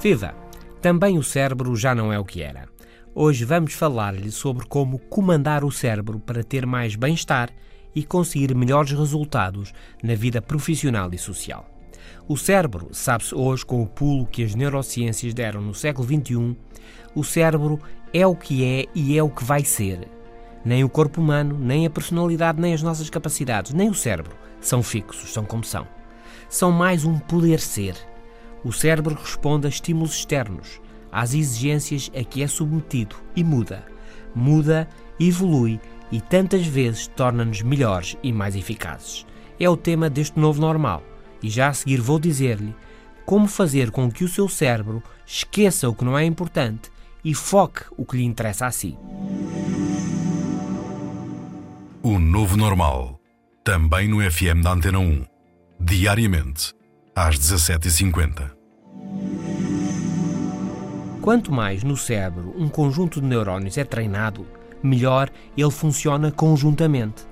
Viva! Também o cérebro já não é o que era. Hoje vamos falar-lhe sobre como comandar o cérebro para ter mais bem-estar e conseguir melhores resultados na vida profissional e social. O cérebro, sabe-se hoje com o pulo que as neurociências deram no século XXI, o cérebro é o que é e é o que vai ser. Nem o corpo humano, nem a personalidade, nem as nossas capacidades, nem o cérebro são fixos, são como são. São mais um poder ser o cérebro responde a estímulos externos, às exigências a que é submetido e muda. Muda, evolui e tantas vezes torna-nos melhores e mais eficazes. É o tema deste novo normal e já a seguir vou dizer-lhe como fazer com que o seu cérebro esqueça o que não é importante e foque o que lhe interessa a si. O novo normal, também no FM da Antena 1, diariamente às 17h50. Quanto mais no cérebro um conjunto de neurónios é treinado, melhor ele funciona conjuntamente.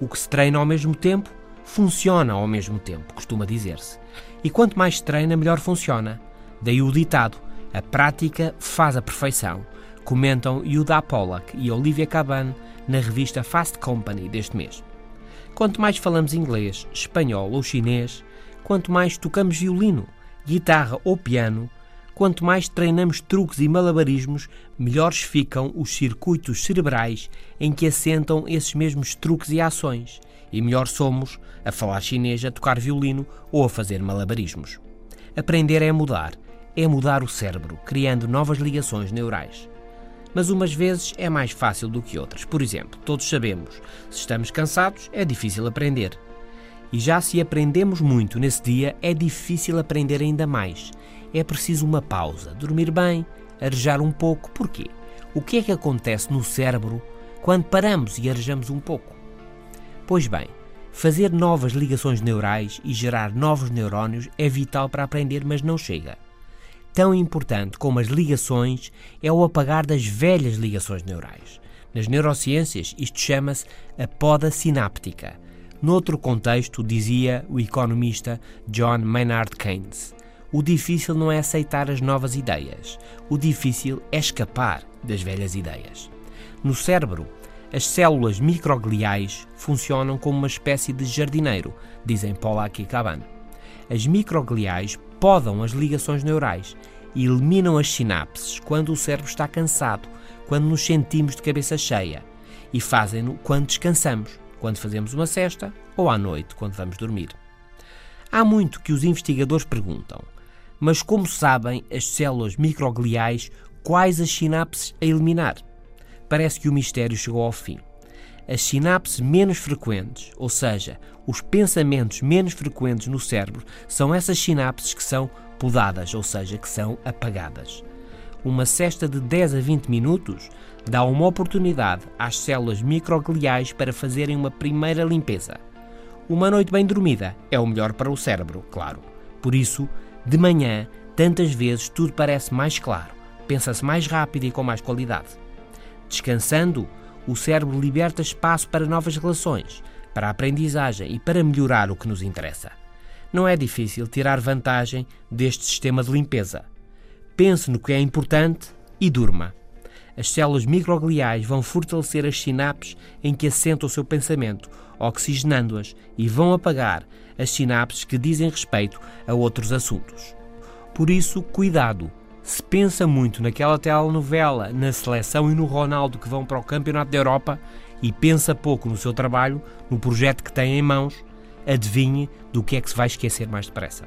O que se treina ao mesmo tempo, funciona ao mesmo tempo, costuma dizer-se. E quanto mais se treina, melhor funciona. Daí o ditado: a prática faz a perfeição, comentam Yuda Pollack e Olivia Caban na revista Fast Company deste mês. Quanto mais falamos inglês, espanhol ou chinês, quanto mais tocamos violino, guitarra ou piano, quanto mais treinamos truques e malabarismos, melhores ficam os circuitos cerebrais em que assentam esses mesmos truques e ações, e melhor somos a falar chinês, a tocar violino ou a fazer malabarismos. Aprender é mudar, é mudar o cérebro, criando novas ligações neurais. Mas umas vezes é mais fácil do que outras. Por exemplo, todos sabemos, se estamos cansados, é difícil aprender. E já se aprendemos muito nesse dia, é difícil aprender ainda mais. É preciso uma pausa, dormir bem, arejar um pouco. Porquê? O que é que acontece no cérebro quando paramos e arejamos um pouco? Pois bem, fazer novas ligações neurais e gerar novos neurónios é vital para aprender, mas não chega. Tão importante como as ligações é o apagar das velhas ligações neurais. Nas neurociências, isto chama-se a poda sináptica Noutro contexto, dizia o economista John Maynard Keynes, o difícil não é aceitar as novas ideias, o difícil é escapar das velhas ideias. No cérebro, as células microgliais funcionam como uma espécie de jardineiro, dizem Pollack e Caban. As microgliais podam as ligações neurais e eliminam as sinapses quando o cérebro está cansado, quando nos sentimos de cabeça cheia, e fazem-no quando descansamos quando fazemos uma cesta ou à noite, quando vamos dormir. Há muito que os investigadores perguntam, mas como sabem as células microgliais quais as sinapses a eliminar? Parece que o mistério chegou ao fim. As sinapses menos frequentes, ou seja, os pensamentos menos frequentes no cérebro, são essas sinapses que são podadas, ou seja, que são apagadas. Uma cesta de 10 a 20 minutos dá uma oportunidade às células microgliais para fazerem uma primeira limpeza. Uma noite bem dormida é o melhor para o cérebro, claro. Por isso, de manhã, tantas vezes tudo parece mais claro, pensa-se mais rápido e com mais qualidade. Descansando, o cérebro liberta espaço para novas relações, para a aprendizagem e para melhorar o que nos interessa. Não é difícil tirar vantagem deste sistema de limpeza. Pense no que é importante e durma as células microgliais vão fortalecer as sinapses em que assenta o seu pensamento, oxigenando-as e vão apagar as sinapses que dizem respeito a outros assuntos. Por isso, cuidado! Se pensa muito naquela telenovela, na seleção e no Ronaldo que vão para o Campeonato da Europa e pensa pouco no seu trabalho, no projeto que tem em mãos, adivinhe do que é que se vai esquecer mais depressa.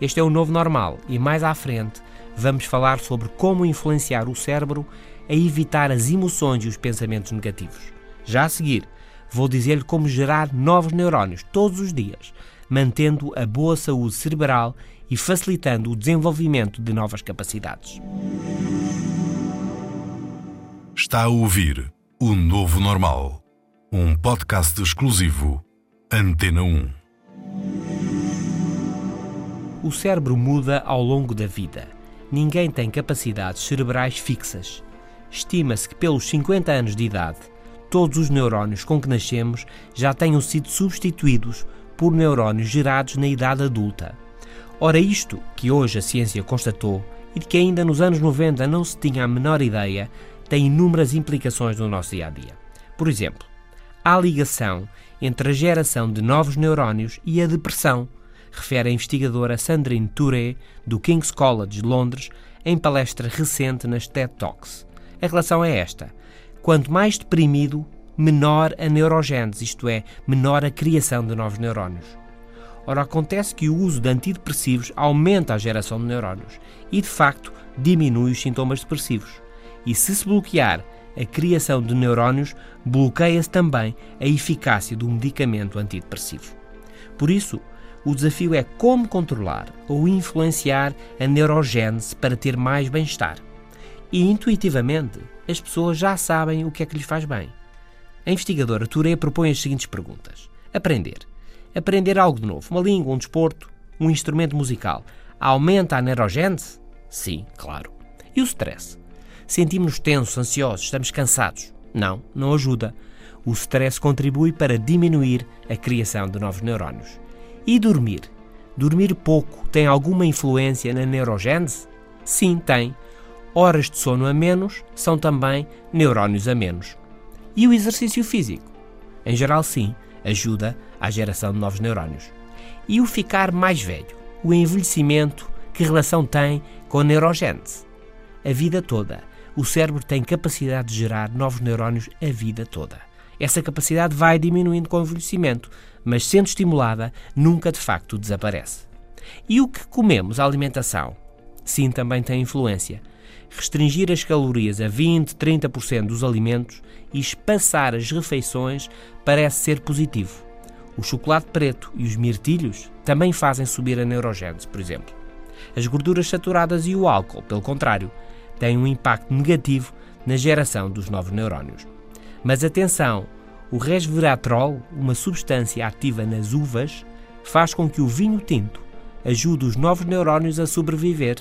Este é o novo normal e mais à frente vamos falar sobre como influenciar o cérebro a evitar as emoções e os pensamentos negativos. Já a seguir, vou dizer-lhe como gerar novos neurónios todos os dias, mantendo a boa saúde cerebral e facilitando o desenvolvimento de novas capacidades. Está a ouvir O Novo Normal, um podcast exclusivo Antena 1. O cérebro muda ao longo da vida. Ninguém tem capacidades cerebrais fixas. Estima-se que pelos 50 anos de idade, todos os neurónios com que nascemos já tenham sido substituídos por neurónios gerados na idade adulta. Ora, isto que hoje a ciência constatou e de que ainda nos anos 90 não se tinha a menor ideia, tem inúmeras implicações no nosso dia a dia. Por exemplo, há ligação entre a geração de novos neurónios e a depressão, refere a investigadora Sandrine Touré, do King's College de Londres, em palestra recente nas TED Talks. A relação é esta: quanto mais deprimido, menor a neurogênese, isto é, menor a criação de novos neurónios. Ora, acontece que o uso de antidepressivos aumenta a geração de neurónios e, de facto, diminui os sintomas depressivos. E se se bloquear a criação de neurónios, bloqueia-se também a eficácia do medicamento antidepressivo. Por isso, o desafio é como controlar ou influenciar a neurogênese para ter mais bem-estar. E intuitivamente, as pessoas já sabem o que é que lhes faz bem. A investigadora Touré propõe as seguintes perguntas: Aprender. Aprender algo de novo, uma língua, um desporto, um instrumento musical, aumenta a neurogênese? Sim, claro. E o stress? Sentimos-nos tensos, ansiosos, estamos cansados? Não, não ajuda. O stress contribui para diminuir a criação de novos neurónios. E dormir? Dormir pouco tem alguma influência na neurogênese? Sim, tem. Horas de sono a menos são também neurónios a menos. E o exercício físico? Em geral, sim, ajuda à geração de novos neurónios. E o ficar mais velho? O envelhecimento, que relação tem com a neurogênese? A vida toda. O cérebro tem capacidade de gerar novos neurónios a vida toda. Essa capacidade vai diminuindo com o envelhecimento, mas sendo estimulada, nunca de facto desaparece. E o que comemos, a alimentação? Sim, também tem influência. Restringir as calorias a 20, 30% dos alimentos e espaçar as refeições parece ser positivo. O chocolate preto e os mirtilhos também fazem subir a neurogênese, por exemplo. As gorduras saturadas e o álcool, pelo contrário, têm um impacto negativo na geração dos novos neurónios. Mas atenção, o resveratrol, uma substância ativa nas uvas, faz com que o vinho tinto ajude os novos neurónios a sobreviver.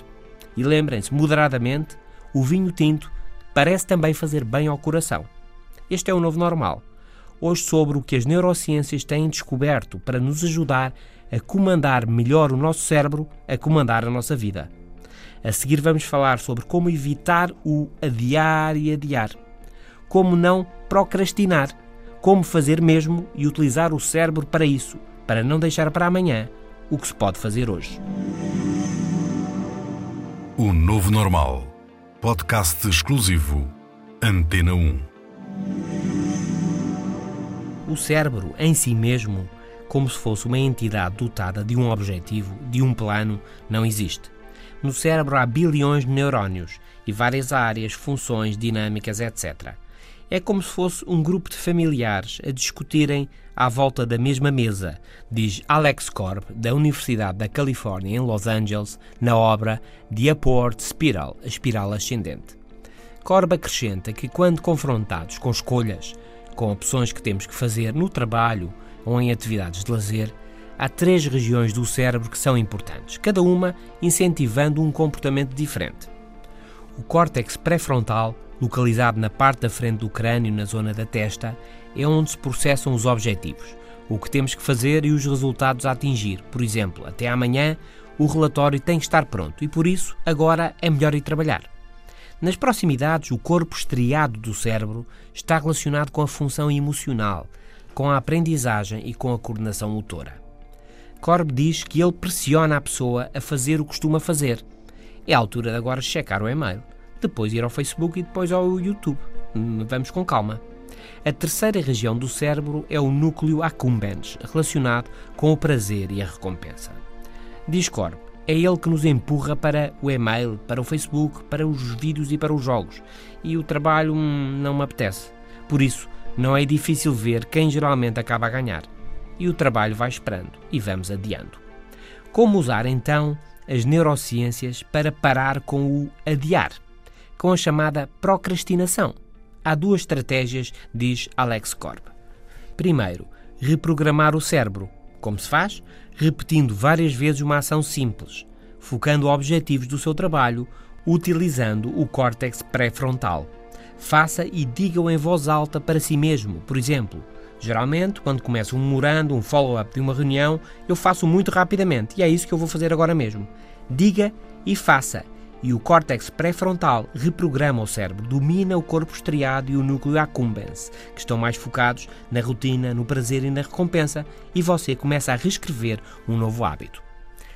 E lembrem-se, moderadamente, o vinho tinto parece também fazer bem ao coração. Este é o novo normal. Hoje, sobre o que as neurociências têm descoberto para nos ajudar a comandar melhor o nosso cérebro, a comandar a nossa vida. A seguir, vamos falar sobre como evitar o adiar e adiar. Como não procrastinar. Como fazer mesmo e utilizar o cérebro para isso, para não deixar para amanhã o que se pode fazer hoje. O Novo Normal. Podcast exclusivo. Antena 1. O cérebro, em si mesmo, como se fosse uma entidade dotada de um objetivo, de um plano, não existe. No cérebro há bilhões de neurónios e várias áreas, funções, dinâmicas, etc. É como se fosse um grupo de familiares a discutirem à volta da mesma mesa, diz Alex Korb, da Universidade da Califórnia em Los Angeles, na obra The Upward Spiral, a espiral ascendente. Korb acrescenta que quando confrontados com escolhas, com opções que temos que fazer no trabalho ou em atividades de lazer, há três regiões do cérebro que são importantes, cada uma incentivando um comportamento diferente. O córtex pré-frontal, localizado na parte da frente do crânio, na zona da testa, é onde se processam os objetivos, o que temos que fazer e os resultados a atingir. Por exemplo, até amanhã o relatório tem que estar pronto e por isso agora é melhor ir trabalhar. Nas proximidades, o corpo estriado do cérebro está relacionado com a função emocional, com a aprendizagem e com a coordenação motora. Corb diz que ele pressiona a pessoa a fazer o que costuma fazer. É a altura de agora checar o e-mail, depois ir ao Facebook e depois ao YouTube. Hum, vamos com calma. A terceira região do cérebro é o núcleo accumbens, relacionado com o prazer e a recompensa. Diz Corb, é ele que nos empurra para o e-mail, para o Facebook, para os vídeos e para os jogos. E o trabalho hum, não me apetece. Por isso, não é difícil ver quem geralmente acaba a ganhar. e o trabalho vai esperando e vamos adiando. Como usar então as neurociências para parar com o adiar, com a chamada procrastinação? Há duas estratégias, diz Alex Korb. Primeiro, reprogramar o cérebro. Como se faz? Repetindo várias vezes uma ação simples, focando objetivos do seu trabalho, utilizando o córtex pré-frontal. Faça e diga-o em voz alta para si mesmo. Por exemplo, geralmente, quando começo um memorando, um follow-up de uma reunião, eu faço muito rapidamente e é isso que eu vou fazer agora mesmo. Diga e faça e o córtex pré-frontal reprograma o cérebro, domina o corpo estriado e o núcleo accumbens, que estão mais focados na rotina, no prazer e na recompensa, e você começa a reescrever um novo hábito.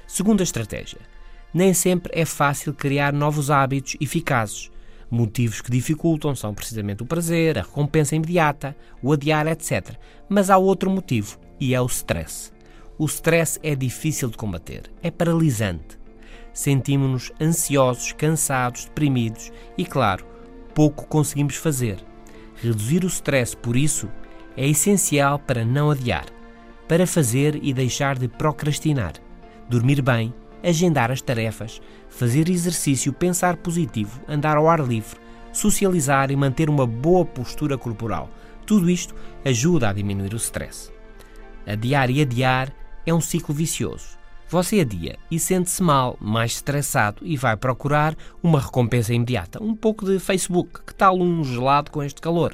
Segunda estratégia. Nem sempre é fácil criar novos hábitos eficazes. Motivos que dificultam são precisamente o prazer, a recompensa imediata, o adiar, etc. Mas há outro motivo, e é o stress. O stress é difícil de combater, é paralisante sentimos-nos ansiosos, cansados, deprimidos e, claro, pouco conseguimos fazer. Reduzir o stress, por isso, é essencial para não adiar, para fazer e deixar de procrastinar, dormir bem, agendar as tarefas, fazer exercício, pensar positivo, andar ao ar livre, socializar e manter uma boa postura corporal. Tudo isto ajuda a diminuir o stress. Adiar e adiar é um ciclo vicioso. Você adia e sente-se mal, mais estressado e vai procurar uma recompensa imediata. Um pouco de Facebook, que tal um gelado com este calor?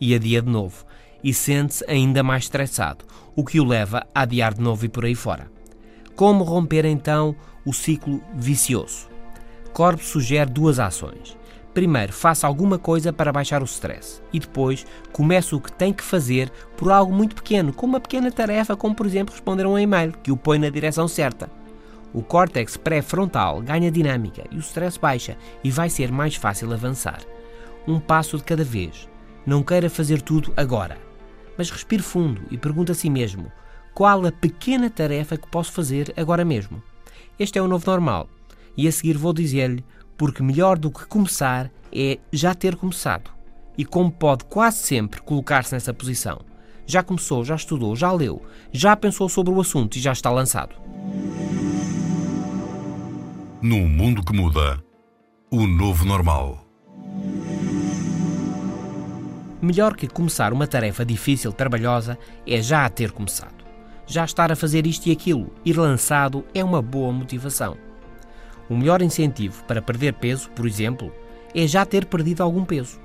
E adia de novo e sente-se ainda mais estressado, o que o leva a adiar de novo e por aí fora. Como romper então o ciclo vicioso? Corp sugere duas ações. Primeiro, faça alguma coisa para baixar o stress e depois comece o que tem que fazer por algo muito pequeno, como uma pequena tarefa, como por exemplo responder a um e-mail que o põe na direção certa. O córtex pré-frontal ganha dinâmica e o stress baixa e vai ser mais fácil avançar. Um passo de cada vez. Não queira fazer tudo agora, mas respire fundo e pergunte a si mesmo: qual a pequena tarefa que posso fazer agora mesmo? Este é o novo normal. E a seguir vou dizer-lhe porque melhor do que começar é já ter começado. E como pode quase sempre colocar-se nessa posição. Já começou, já estudou, já leu, já pensou sobre o assunto e já está lançado. Num mundo que muda, o novo normal. Melhor que começar uma tarefa difícil, trabalhosa, é já a ter começado. Já estar a fazer isto e aquilo, ir lançado, é uma boa motivação. O melhor incentivo para perder peso, por exemplo, é já ter perdido algum peso.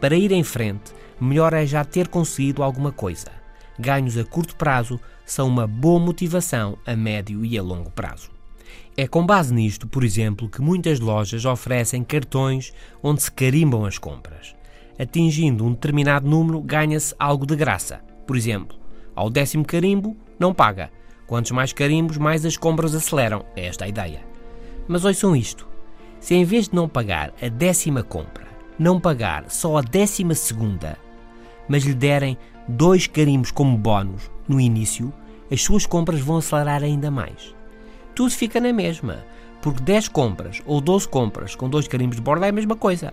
Para ir em frente, melhor é já ter conseguido alguma coisa. Ganhos a curto prazo são uma boa motivação a médio e a longo prazo. É com base nisto, por exemplo, que muitas lojas oferecem cartões onde se carimbam as compras. Atingindo um determinado número, ganha-se algo de graça. Por exemplo, ao décimo carimbo, não paga. Quantos mais carimbos, mais as compras aceleram. É esta a ideia. Mas ouçam isto: se em vez de não pagar a décima compra, não pagar só a décima segunda, mas lhe derem dois carimbos como bónus no início, as suas compras vão acelerar ainda mais. Tudo fica na mesma, porque 10 compras ou 12 compras com dois carimbos de borda é a mesma coisa.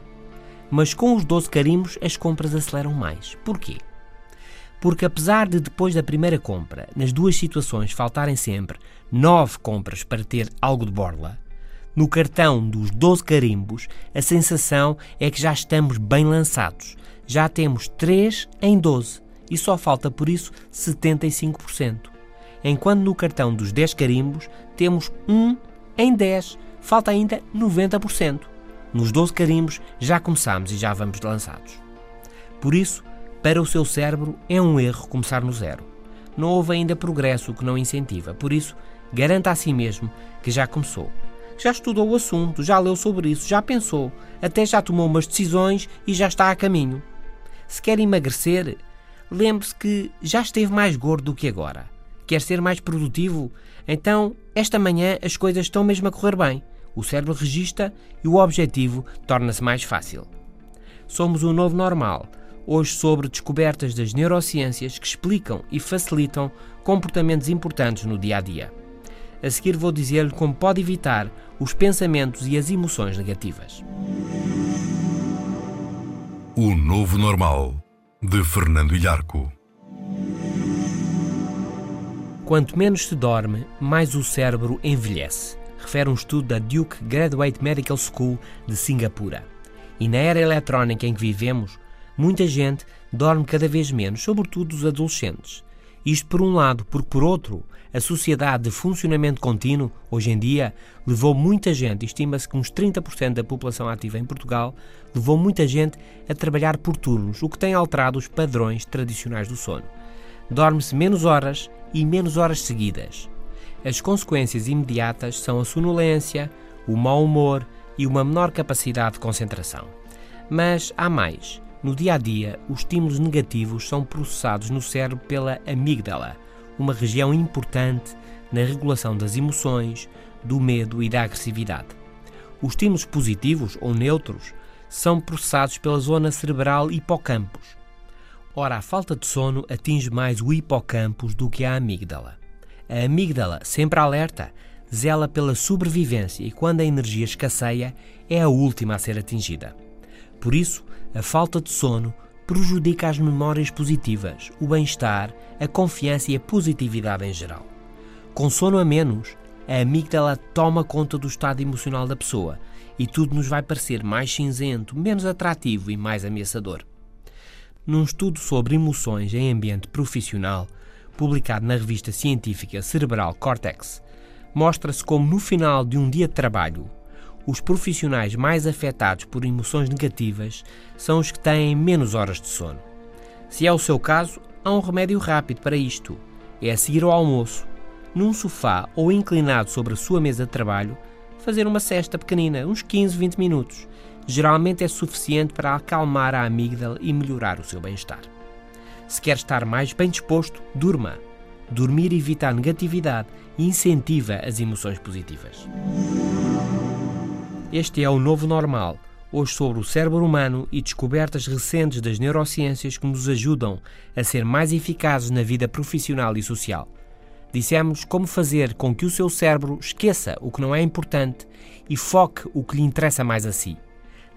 Mas com os 12 carimbos as compras aceleram mais. Porquê? Porque apesar de depois da primeira compra, nas duas situações faltarem sempre 9 compras para ter algo de borla, no cartão dos 12 carimbos, a sensação é que já estamos bem lançados. Já temos 3 em 12 e só falta por isso 75%. Enquanto no cartão dos 10 carimbos temos 1 em 10, falta ainda 90%. Nos 12 carimbos já começamos e já vamos lançados. Por isso, para o seu cérebro é um erro começar no zero. Não houve ainda progresso que não incentiva, por isso, garanta a si mesmo que já começou já estudou o assunto, já leu sobre isso, já pensou, até já tomou umas decisões e já está a caminho. Se quer emagrecer, lembre-se que já esteve mais gordo do que agora. Quer ser mais produtivo? Então, esta manhã as coisas estão mesmo a correr bem. O cérebro registra e o objetivo torna-se mais fácil. Somos o novo normal. Hoje sobre descobertas das neurociências que explicam e facilitam comportamentos importantes no dia a dia. A seguir vou dizer-lhe como pode evitar os pensamentos e as emoções negativas. O Novo Normal, de Fernando Ilharco. Quanto menos se dorme, mais o cérebro envelhece, refere um estudo da Duke Graduate Medical School de Singapura. E na era eletrónica em que vivemos, muita gente dorme cada vez menos, sobretudo os adolescentes. Isto por um lado, porque por outro, a sociedade de funcionamento contínuo, hoje em dia, levou muita gente, estima-se que uns 30% da população ativa em Portugal, levou muita gente a trabalhar por turnos, o que tem alterado os padrões tradicionais do sono. Dorme-se menos horas e menos horas seguidas. As consequências imediatas são a sonolência, o mau humor e uma menor capacidade de concentração. Mas há mais. No dia a dia, os estímulos negativos são processados no cérebro pela amígdala, uma região importante na regulação das emoções, do medo e da agressividade. Os estímulos positivos ou neutros são processados pela zona cerebral hipocampus. Ora, a falta de sono atinge mais o hipocampus do que a amígdala. A amígdala, sempre alerta, zela pela sobrevivência e quando a energia escasseia, é a última a ser atingida. Por isso, a falta de sono prejudica as memórias positivas, o bem-estar, a confiança e a positividade em geral. Com sono a menos, a amígdala toma conta do estado emocional da pessoa e tudo nos vai parecer mais cinzento, menos atrativo e mais ameaçador. Num estudo sobre emoções em ambiente profissional, publicado na revista científica Cerebral Cortex, mostra-se como no final de um dia de trabalho, os profissionais mais afetados por emoções negativas são os que têm menos horas de sono. Se é o seu caso, há um remédio rápido para isto. É a seguir ao almoço, num sofá ou inclinado sobre a sua mesa de trabalho, fazer uma cesta pequenina, uns 15, 20 minutos. Geralmente é suficiente para acalmar a amígdala e melhorar o seu bem-estar. Se quer estar mais bem disposto, durma. Dormir evita a negatividade e incentiva as emoções positivas. Este é o novo normal, hoje sobre o cérebro humano e descobertas recentes das neurociências que nos ajudam a ser mais eficazes na vida profissional e social. Dissemos como fazer com que o seu cérebro esqueça o que não é importante e foque o que lhe interessa mais a si.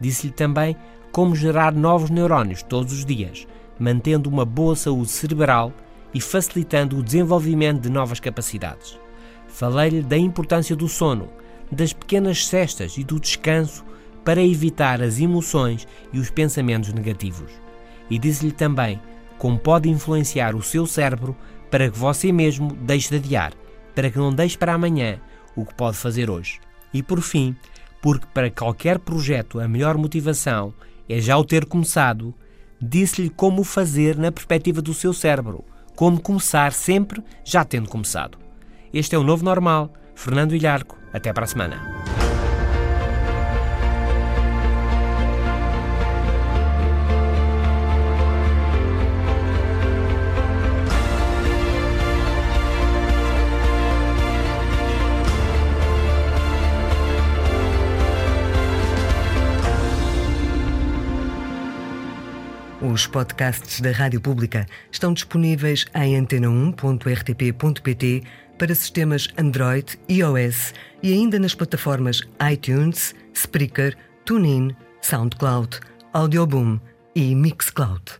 Disse-lhe também como gerar novos neurónios todos os dias, mantendo uma boa saúde cerebral e facilitando o desenvolvimento de novas capacidades. Falei-lhe da importância do sono das pequenas cestas e do descanso para evitar as emoções e os pensamentos negativos. E disse-lhe também como pode influenciar o seu cérebro para que você mesmo deixe de adiar, para que não deixe para amanhã o que pode fazer hoje. E por fim, porque para qualquer projeto a melhor motivação é já o ter começado, disse-lhe como fazer na perspectiva do seu cérebro, como começar sempre já tendo começado. Este é o novo normal. Fernando Ilharco, até para a semana. Os podcasts da Rádio Pública estão disponíveis em antena1.rtp.pt para sistemas Android, iOS e ainda nas plataformas iTunes, Spreaker, TuneIn, SoundCloud, Audioboom e Mixcloud.